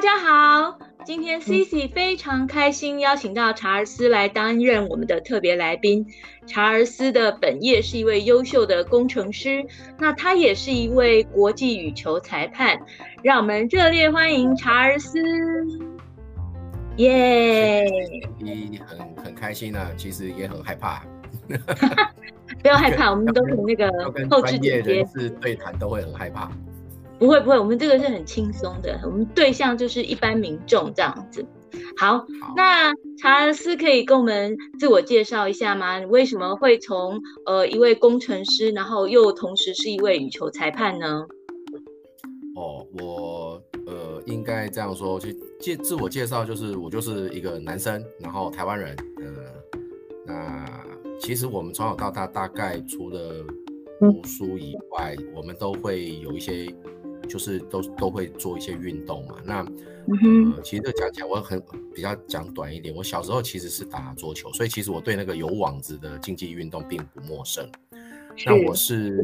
大家好，今天 Cici 非常开心邀请到查尔斯来担任我们的特别来宾。查尔斯的本业是一位优秀的工程师，那他也是一位国际羽球裁判。让我们热烈欢迎查尔斯！耶、yeah！很很开心啊，其实也很害怕。不要害怕，我们都是那个 后置姐姐是对谈都会很害怕。不会不会，我们这个是很轻松的，我们对象就是一般民众这样子。好，好，那查尔斯可以跟我们自我介绍一下吗？你为什么会从呃一位工程师，然后又同时是一位羽球裁判呢？哦，我呃应该这样说，去介自我介绍就是我就是一个男生，然后台湾人。呃，那其实我们从小到大大概除了读书以外，嗯、我们都会有一些。就是都都会做一些运动嘛，那、嗯、呃，其实这讲起来我很比较讲短一点。我小时候其实是打桌球，所以其实我对那个有网子的竞技运动并不陌生。那我是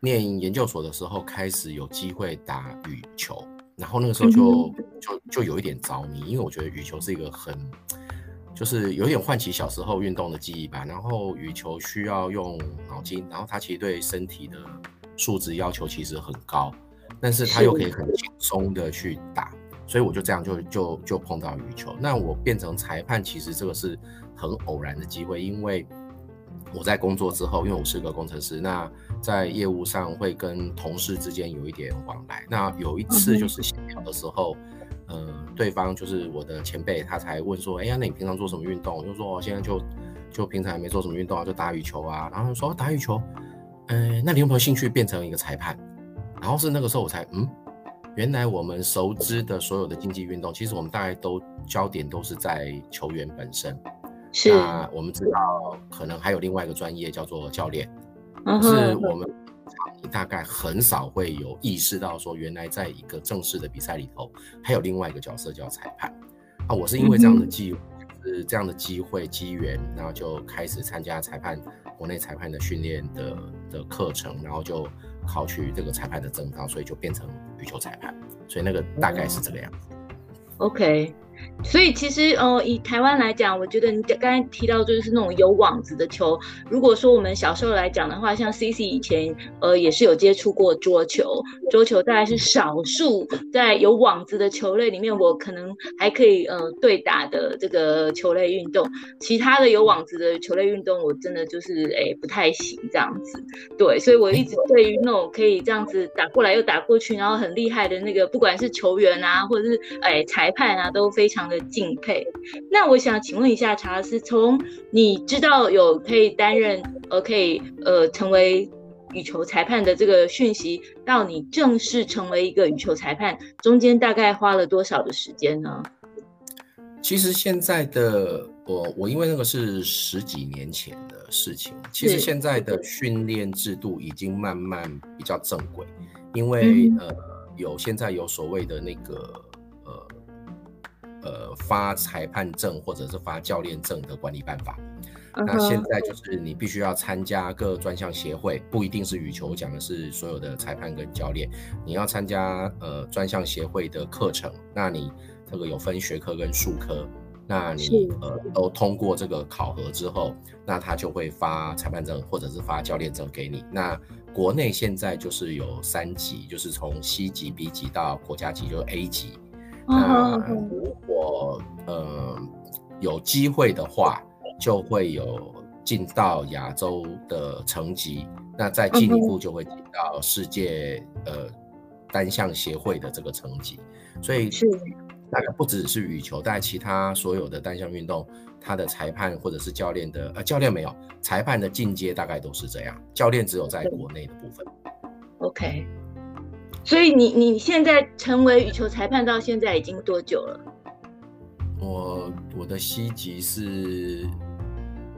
念研究所的时候开始有机会打羽球，然后那个时候就、嗯、就就有一点着迷，因为我觉得羽球是一个很就是有点唤起小时候运动的记忆吧。然后羽球需要用脑筋，然后它其实对身体的素质要求其实很高。但是他又可以很轻松的去打，所以我就这样就就就碰到羽球。那我变成裁判，其实这个是很偶然的机会，因为我在工作之后，因为我是个工程师，那在业务上会跟同事之间有一点往来。那有一次就是闲聊的时候，嗯、呃，对方就是我的前辈，他才问说：“哎呀，那你平常做什么运动？”我就说：“我现在就就平常也没做什么运动啊，就打羽球啊。”然后说：“打羽球，嗯、呃，那你有没有兴趣变成一个裁判？”然后是那个时候我才嗯，原来我们熟知的所有的竞技运动，其实我们大概都焦点都是在球员本身。是。那我们知道可能还有另外一个专业叫做教练，可是我们大概很少会有意识到说，原来在一个正式的比赛里头，还有另外一个角色叫裁判。啊，我是因为这样的机，是这样的机会机缘，然后就开始参加裁判国内裁判的训练的的课程，然后就。考取这个裁判的证照，所以就变成羽球裁判，所以那个大概是这个样子。OK。所以其实，呃，以台湾来讲，我觉得你刚才提到就是那种有网子的球。如果说我们小时候来讲的话，像 CC 以前，呃，也是有接触过桌球。桌球大概是少数在有网子的球类里面，我可能还可以呃对打的这个球类运动。其他的有网子的球类运动，我真的就是哎不太行这样子。对，所以我一直对于那种可以这样子打过来又打过去，然后很厉害的那个，不管是球员啊，或者是哎裁判啊，都非。非常的敬佩。那我想请问一下查尔斯，从你知道有可以担任呃可以呃成为羽球裁判的这个讯息，到你正式成为一个羽球裁判，中间大概花了多少的时间呢？其实现在的我，我因为那个是十几年前的事情，其实现在的训练制度已经慢慢比较正轨，因为、嗯、呃有现在有所谓的那个。呃，发裁判证或者是发教练证的管理办法，uh. 那现在就是你必须要参加各专项协会，不一定是羽球，讲的是所有的裁判跟教练，你要参加呃专项协会的课程，那你这个有分学科跟术科，那你呃都通过这个考核之后，那他就会发裁判证或者是发教练证给你。那国内现在就是有三级，就是从 C 级、B 级到国家级，就是 A 级。那如果呃有机会的话，就会有进到亚洲的层级，那再进一步就会进到世界呃单项协会的这个层级。所以是大概不只是羽球，但其他所有的单项运动，他的裁判或者是教练的呃教练没有，裁判的进阶大概都是这样，教练只有在国内的部分。OK。所以你你现在成为羽球裁判到现在已经多久了？我我的西级是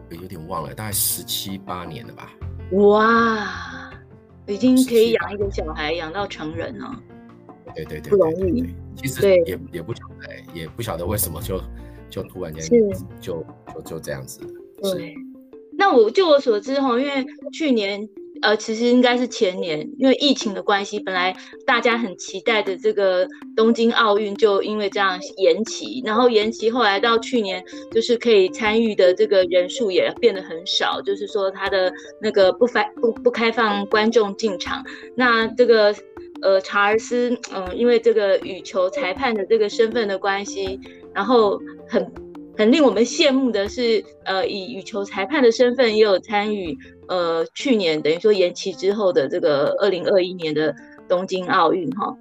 有点忘了，大概十七八年了吧。哇，已经可以养一个小孩，养到成人了。对对对，不容易。其实也也不晓得，也不晓得为什么就就突然间就就就这样子。对。那我就我所知哈，因为去年。呃，其实应该是前年，因为疫情的关系，本来大家很期待的这个东京奥运就因为这样延期，然后延期后来到去年，就是可以参与的这个人数也变得很少，就是说他的那个不开不不开放观众进场，那这个呃查尔斯，嗯、因为这个羽球裁判的这个身份的关系，然后很。很令我们羡慕的是，呃，以羽球裁判的身份也有参与，呃，去年等于说延期之后的这个二零二一年的东京奥运哈。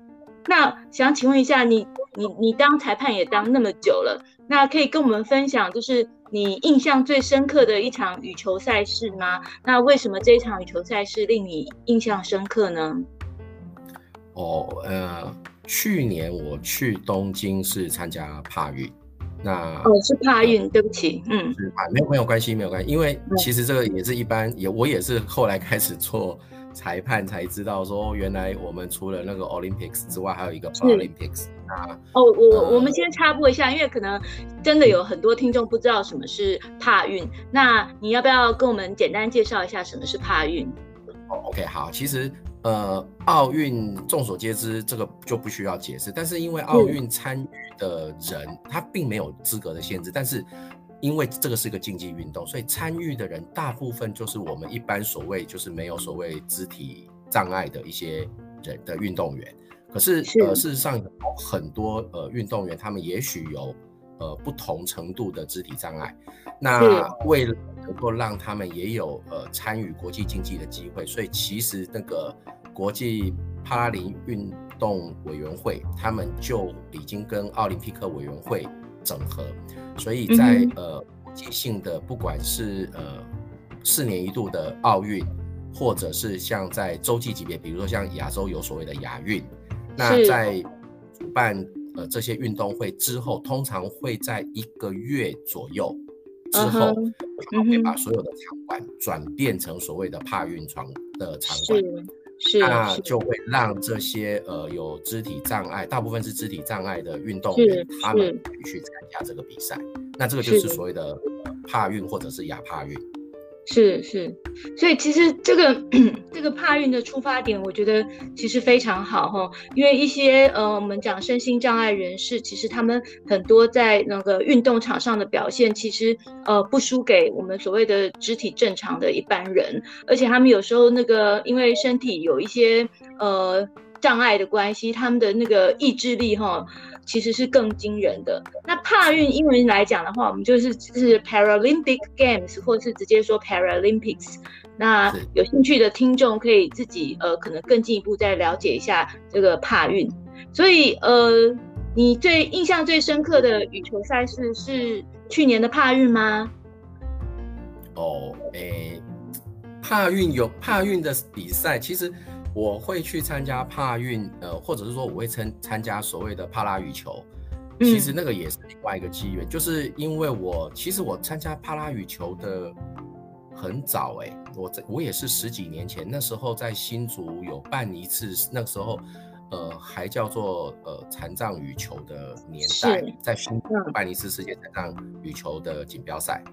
那想请问一下，你你你当裁判也当那么久了，那可以跟我们分享，就是你印象最深刻的一场羽球赛事吗？那为什么这一场羽球赛事令你印象深刻呢？哦，呃，去年我去东京是参加帕运。那哦，是帕运，呃，对不起，嗯，是帕，没有没有关系，没有关系，因为其实这个也是一般，也我也是后来开始做裁判才知道，说原来我们除了那个 Olympics 之外，还有一个 Paralympics。那哦，我、呃、我们先插播一下，因为可能真的有很多听众不知道什么是帕运，那你要不要跟我们简单介绍一下什么是帕运？哦，OK，好，其实。呃，奥运众所皆知，这个就不需要解释。但是因为奥运参与的人，嗯、他并没有资格的限制，但是因为这个是个竞技运动，所以参与的人大部分就是我们一般所谓就是没有所谓肢体障碍的一些人的运动员。可是，是呃，事实上有很多呃运动员，他们也许有呃不同程度的肢体障碍。那为了能够让他们也有呃参与国际竞技的机会，所以其实那个。国际帕拉林运动委员会，他们就已经跟奥林匹克委员会整合，所以在、嗯、呃国际性的，不管是呃四年一度的奥运，或者是像在洲际级别，比如说像亚洲有所谓的亚运，那在主办呃这些运动会之后，通常会在一个月左右之后，会把所有的场馆转变成所谓的帕运床的场馆。是，那就会让这些呃有肢体障碍，大部分是肢体障碍的运动员，他们去参加这个比赛。那这个就是所谓的帕运或者是亚帕运。是是，所以其实这个 这个帕运的出发点，我觉得其实非常好哈，因为一些呃我们讲身心障碍人士，其实他们很多在那个运动场上的表现，其实呃不输给我们所谓的肢体正常的一般人，而且他们有时候那个因为身体有一些呃障碍的关系，他们的那个意志力哈。其实是更惊人的。那帕运英文来讲的话，我们就是是 Paralympic Games，或是直接说 Paralympics。那有兴趣的听众可以自己呃，可能更进一步再了解一下这个帕运。所以呃，你最印象最深刻的羽球赛事是去年的帕运吗？哦，诶，帕运有帕运的比赛，其实。我会去参加帕运，呃，或者是说我会参参加所谓的帕拉羽球，其实那个也是另外一个机缘，嗯、就是因为我其实我参加帕拉羽球的很早哎、欸，我在我也是十几年前，那时候在新竹有办一次，那个时候呃还叫做呃残障羽球的年代，在新竹办一次世界残障羽球的锦标赛，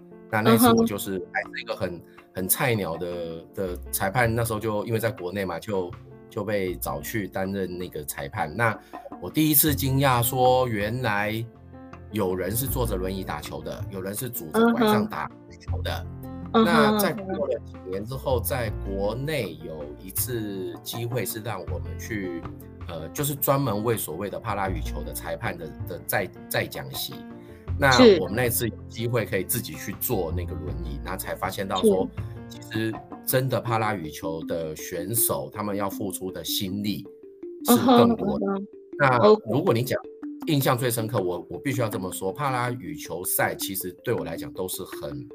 那那次我就是还是一个很。很菜鸟的的裁判，那时候就因为在国内嘛，就就被找去担任那个裁判。那我第一次惊讶说，原来有人是坐着轮椅打球的，有人是拄着拐杖打球的。Uh -huh. 那在过了几年之后，在国内有一次机会是让我们去，呃，就是专门为所谓的帕拉羽球的裁判的的在在讲习。那我们那次有机会可以自己去坐那个轮椅，然后才发现到说，其实真的帕拉羽球的选手，他们要付出的心力是更多的。Uh -huh, uh -huh. 那如果你讲印象最深刻，我我必须要这么说，帕拉羽球赛其实对我来讲都是很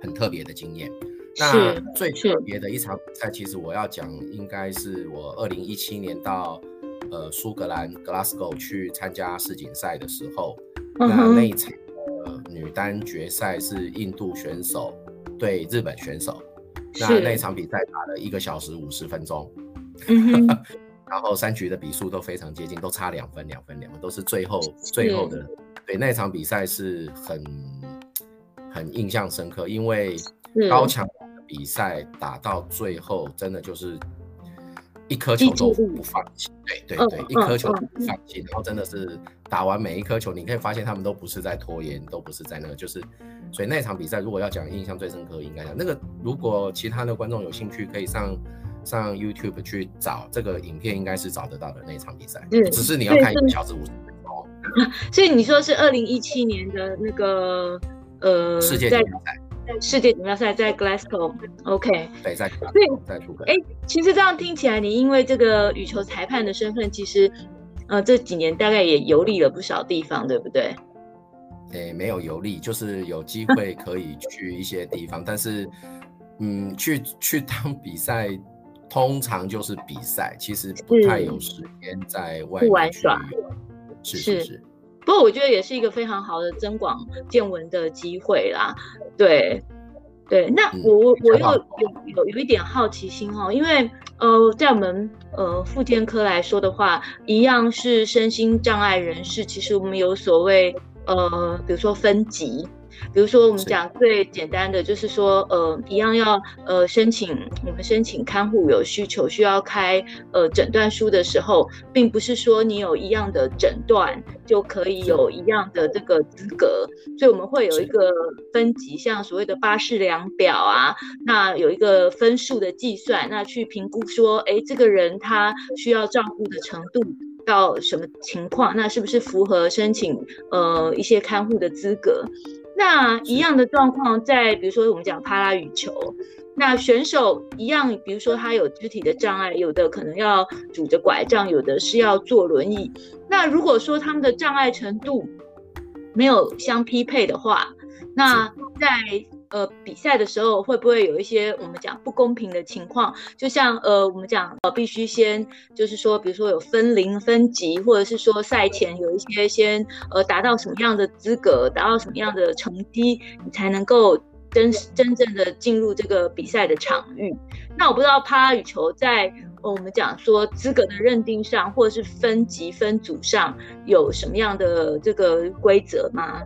很特别的经验。那最特别的一场比赛，其实我要讲，应该是我二零一七年到呃苏格兰 Glasgow 去参加世锦赛的时候。那那一场的女单决赛是印度选手对日本选手，那那一场比赛打了一个小时五十分钟，嗯、然后三局的比数都非常接近，都差两分两分两分，都是最后最后的。对，那场比赛是很很印象深刻，因为高强比赛打到最后，真的就是一颗球都不放弃。对对对，一颗球都不放弃。然后真的是打完每一颗球，你可以发现他们都不是在拖延，都不是在那个，就是所以那场比赛如果要讲印象最深刻，应该讲那个。如果其他的观众有兴趣，可以上上 YouTube 去找这个影片，应该是找得到的那一场比赛。嗯，只是你要看一个小时五十分钟。所以你说是二零一七年的那个呃世界锦标赛。世界锦标赛在 Glasgow，OK，对，在对，在图哎，其实这样听起来，你因为这个羽球裁判的身份，其实，呃，这几年大概也游历了不少地方，对不对？哎，没有游历，就是有机会可以去一些地方，但是，嗯，去去当比赛，通常就是比赛，其实不太有时间在外面玩耍，是是。是。不过我觉得也是一个非常好的增广见闻的机会啦，对，对。那我我我又有有有一点好奇心哦，因为呃，在我们呃复健科来说的话，一样是身心障碍人士，其实我们有所谓呃，比如说分级。比如说，我们讲最简单的，就是说，呃，一样要呃申请，我们申请看护有需求需要开呃诊断书的时候，并不是说你有一样的诊断就可以有一样的这个资格，所以我们会有一个分级，像所谓的巴氏量表啊，那有一个分数的计算，那去评估说，哎，这个人他需要照顾的程度到什么情况，那是不是符合申请呃一些看护的资格？那一样的状况，在比如说我们讲帕拉羽球，那选手一样，比如说他有肢体的障碍，有的可能要拄着拐杖，有的是要坐轮椅。那如果说他们的障碍程度没有相匹配的话，那在呃，比赛的时候会不会有一些我们讲不公平的情况？就像呃，我们讲呃，必须先就是说，比如说有分龄分级，或者是说赛前有一些先呃达到什么样的资格，达到什么样的成绩，你才能够真真正的进入这个比赛的场域。那我不知道帕拉羽球在我们讲说资格的认定上，或者是分级分组上有什么样的这个规则吗？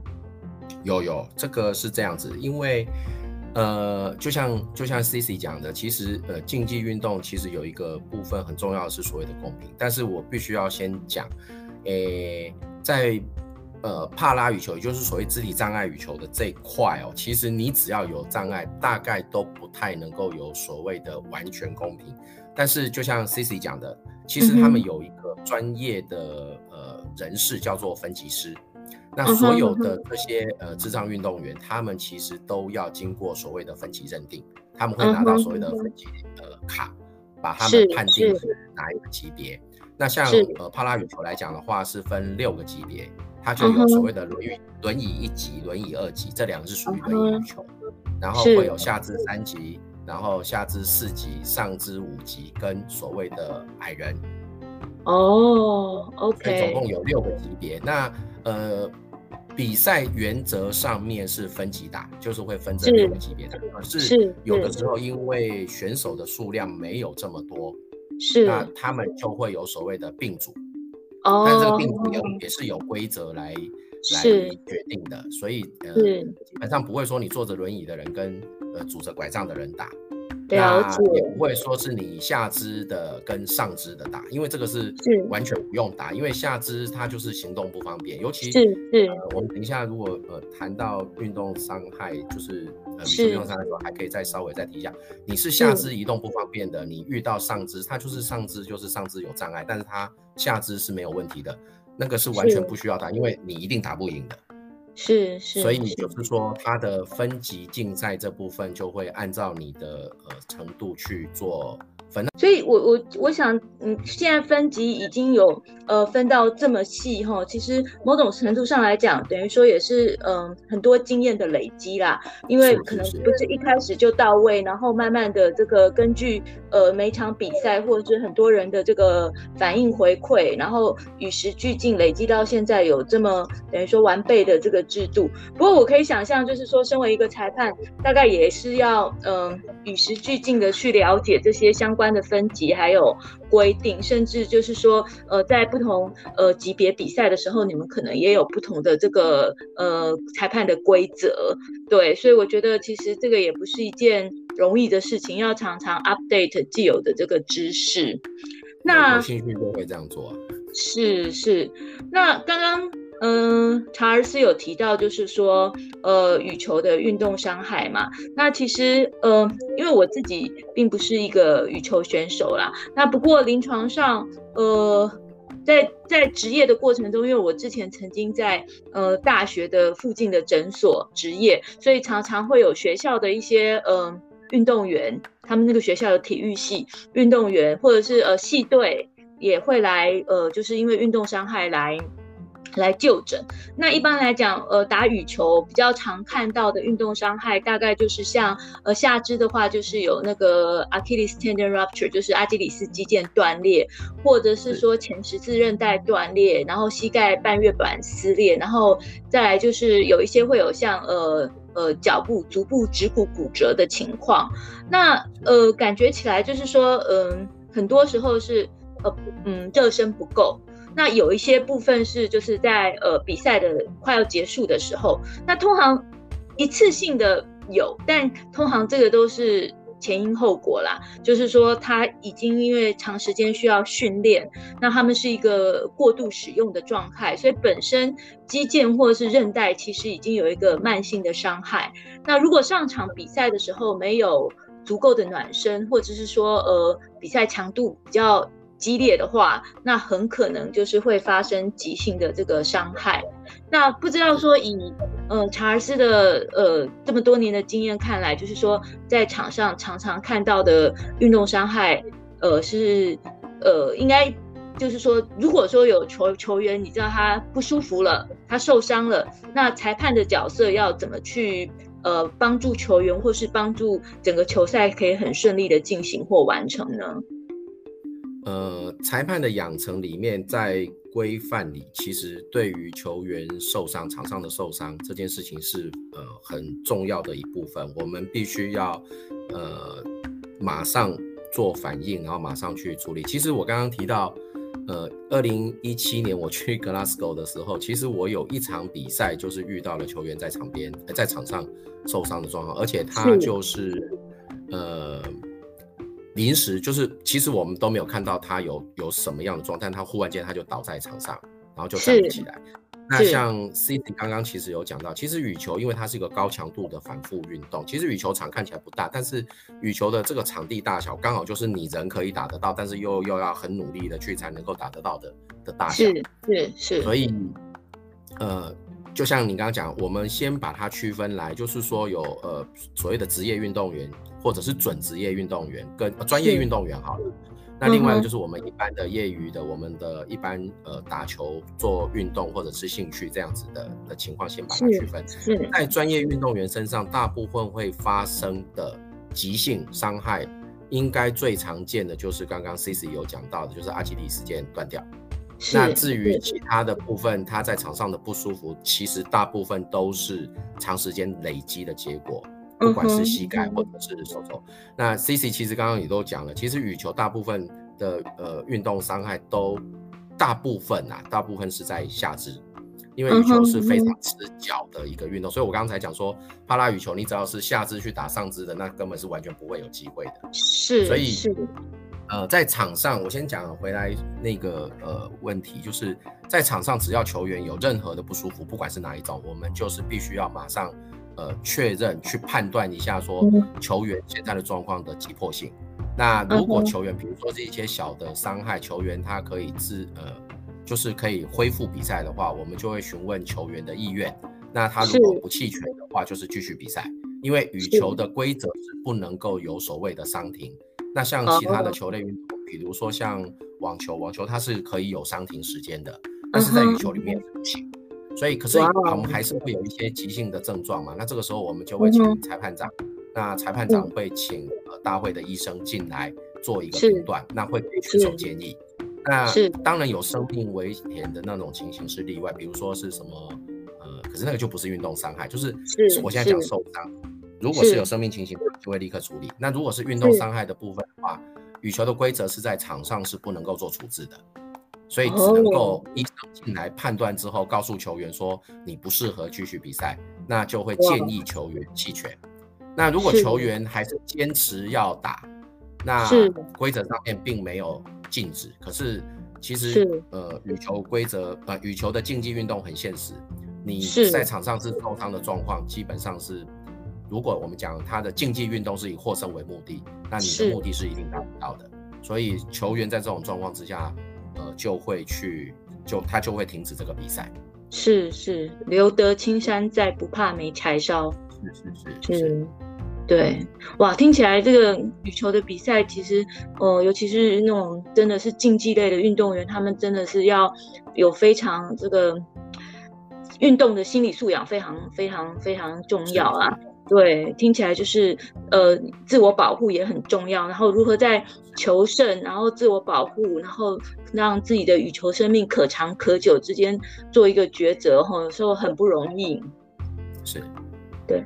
有有，这个是这样子，因为，呃，就像就像 CC 讲的，其实呃，竞技运动其实有一个部分很重要的是所谓的公平，但是我必须要先讲，诶，在呃帕拉羽球，也就是所谓肢体障碍羽球的这一块哦，其实你只要有障碍，大概都不太能够有所谓的完全公平。但是就像 CC 讲的，其实他们有一个专业的呃人士叫做分级师。那所有的这些呃智障运动员，他们其实都要经过所谓的分级认定，他们会拿到所谓的分级呃卡，把他们判定是哪一个级别。那像呃帕拉羽球来讲的话，是分六个级别，它就有所谓的轮椅轮椅一级、轮椅二级，这两个是属于轮椅羽球，然后会有下肢三级，然后下肢四级、上肢五级跟所谓的矮人。哦，OK，总共有六个级别。那呃。比赛原则上面是分级打，就是会分这六个级别的。可是有的时候因为选手的数量没有这么多，是那他们就会有所谓的并组。哦，但这个并组也也是有规则来来决定的，所以呃基本上不会说你坐着轮椅的人跟呃拄着拐杖的人打。了解，也不会说是你下肢的跟上肢的打，因为这个是完全不用打，因为下肢它就是行动不方便，尤其是是、呃、我们等一下如果呃谈到运动伤害，就是呃运动伤害的时候，还可以再稍微再提一下，你是下肢移动不方便的，你遇到上肢，它就是上肢就是上肢有障碍，但是它下肢是没有问题的，那个是完全不需要打，因为你一定打不赢的。是是，所以你就是说，它的分级竞赛这部分就会按照你的呃程度去做。所以我，我我我想，嗯，现在分级已经有呃分到这么细哈，其实某种程度上来讲，等于说也是嗯、呃、很多经验的累积啦，因为可能不是一开始就到位，然后慢慢的这个根据呃每场比赛或者是很多人的这个反应回馈，然后与时俱进，累积到现在有这么等于说完备的这个制度。不过我可以想象，就是说身为一个裁判，大概也是要嗯、呃、与时俱进的去了解这些相关。关的分级还有规定，甚至就是说，呃，在不同呃级别比赛的时候，你们可能也有不同的这个呃裁判的规则，对，所以我觉得其实这个也不是一件容易的事情，要常常 update 既有的这个知识。那有兴趣都会这样做啊。是是，那刚刚。嗯，查尔斯有提到，就是说，呃，羽球的运动伤害嘛。那其实，呃，因为我自己并不是一个羽球选手啦。那不过临床上，呃，在在职业的过程中，因为我之前曾经在呃大学的附近的诊所执业，所以常常会有学校的一些呃运动员，他们那个学校的体育系运动员，或者是呃系队也会来，呃，就是因为运动伤害来。来就诊。那一般来讲，呃，打羽球比较常看到的运动伤害，大概就是像呃下肢的话，就是有那个 Achilles tendon rupture，就是阿基里斯肌腱断裂，或者是说前十字韧带断裂，然后膝盖半月板撕裂，然后再来就是有一些会有像呃呃脚部足部指骨骨折的情况。那呃感觉起来就是说，嗯、呃，很多时候是呃嗯热身不够。那有一些部分是就是在呃比赛的快要结束的时候，那通常一次性的有，但通常这个都是前因后果啦，就是说他已经因为长时间需要训练，那他们是一个过度使用的状态，所以本身肌腱或者是韧带其实已经有一个慢性的伤害。那如果上场比赛的时候没有足够的暖身，或者是说呃比赛强度比较激烈的话，那很可能就是会发生急性的这个伤害。那不知道说以呃查尔斯的呃这么多年的经验看来，就是说在场上常常看到的运动伤害，呃是呃应该就是说，如果说有球球员你知道他不舒服了，他受伤了，那裁判的角色要怎么去呃帮助球员，或是帮助整个球赛可以很顺利的进行或完成呢？呃，裁判的养成里面，在规范里，其实对于球员受伤、场上的受伤这件事情是呃很重要的一部分，我们必须要呃马上做反应，然后马上去处理。其实我刚刚提到，呃，二零一七年我去 Glasgow 的时候，其实我有一场比赛就是遇到了球员在场边、在场上受伤的状况，而且他就是呃。临时就是，其实我们都没有看到他有有什么样的状态，他忽然间他就倒在场上，然后就站不起来。那像 Cici 刚刚其实有讲到，其实羽球因为它是一个高强度的反复运动，其实羽球场看起来不大，但是羽球的这个场地大小刚好就是你人可以打得到，但是又又要很努力的去才能够打得到的的大小。是是是。所以，呃。就像你刚刚讲，我们先把它区分来，就是说有呃所谓的职业运动员，或者是准职业运动员跟专业运动员好了。那另外一个就是我们一般的业余的，我们的一般呃打球做运动或者是兴趣这样子的的情况，先把它区分。在专业运动员身上，大部分会发生的急性伤害，应该最常见的就是刚刚 Cici 有讲到的，就是阿基里斯腱断掉。那至于其他的部分，他在场上的不舒服，其实大部分都是长时间累积的结果，不管是膝盖或者是手肘。那 Cici 其实刚刚也都讲了，其实羽球大部分的呃运动伤害都大部分啊，大部分是在下肢，因为羽球是非常吃脚的一个运动，所以我刚才讲说，帕拉羽球你只要是下肢去打上肢的，那根本是完全不会有机会的。是，所以是。呃，在场上，我先讲回来那个呃问题，就是在场上，只要球员有任何的不舒服，不管是哪一种，我们就是必须要马上呃确认去判断一下说球员现在的状况的急迫性。那如果球员比如说是一些小的伤害，球员他可以自呃就是可以恢复比赛的话，我们就会询问球员的意愿。那他如果不弃权的话，就是继续比赛，因为羽球的规则是不能够有所谓的伤停。那像其他的球类运动，比如说像网球，网球它是可以有伤停时间的，但是在羽球里面不行。所以可是我们还是会有一些急性的症状嘛。那这个时候我们就会请裁判长，那裁判长会请呃大会的医生进来做一个评断，那会给选手建议。那当然有生命危险的那种情形是例外，比如说是什么呃，可是那个就不是运动伤害，就是我现在讲受伤。如果是有生命情形，就会立刻处理。那如果是运动伤害的部分的话，羽球的规则是在场上是不能够做处置的，所以只能够医生进来判断之后，告诉球员说你不适合继续比赛，那就会建议球员弃权。那如果球员还是坚持要打，那规则上面并没有禁止。可是其实呃，羽球规则呃，羽球的竞技运动很现实，你在场上是受伤的状况，基本上是，如果我们讲他的竞技运动是以获胜为目的，那你的目的是一定达不到的。所以球员在这种状况之下，呃，就会去就他就会停止这个比赛。是是，留得青山在，不怕没柴烧。是是是是，是，对，哇，听起来这个羽球的比赛，其实，呃，尤其是那种真的是竞技类的运动员，他们真的是要有非常这个运动的心理素养，非常非常非常重要啊。对，听起来就是呃，自我保护也很重要，然后如何在求胜，然后自我保护，然后让自己的羽球生命可长可久之间做一个抉择，哈，有时候很不容易。是。对，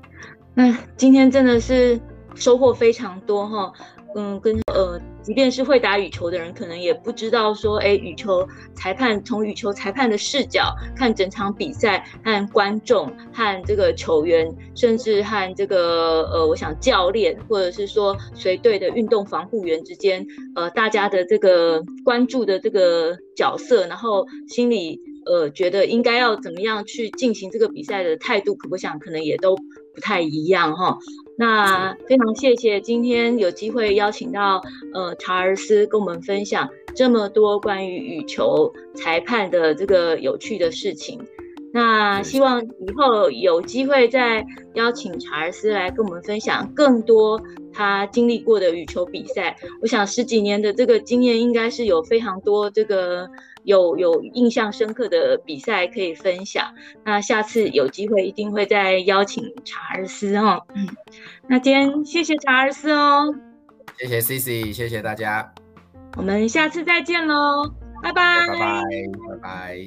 那今天真的是收获非常多哈，嗯，跟呃，即便是会打羽球的人，可能也不知道说，哎，羽球裁判从羽球裁判的视角看整场比赛，和观众和这个球员，甚至和这个呃，我想教练或者是说随队的运动防护员之间，呃，大家的这个关注的这个角色，然后心里。呃，觉得应该要怎么样去进行这个比赛的态度，可不想可能也都不太一样哈。那非常谢谢今天有机会邀请到呃查尔斯跟我们分享这么多关于羽球裁判的这个有趣的事情。那希望以后有机会再邀请查尔斯来跟我们分享更多他经历过的羽球比赛。我想十几年的这个经验，应该是有非常多这个。有有印象深刻的比赛可以分享，那下次有机会一定会再邀请查尔斯哦。嗯，那今天谢谢查尔斯哦，谢谢 Cici，谢谢大家，我们下次再见喽，拜拜，拜拜，拜拜。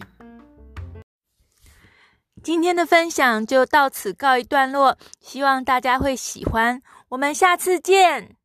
今天的分享就到此告一段落，希望大家会喜欢，我们下次见。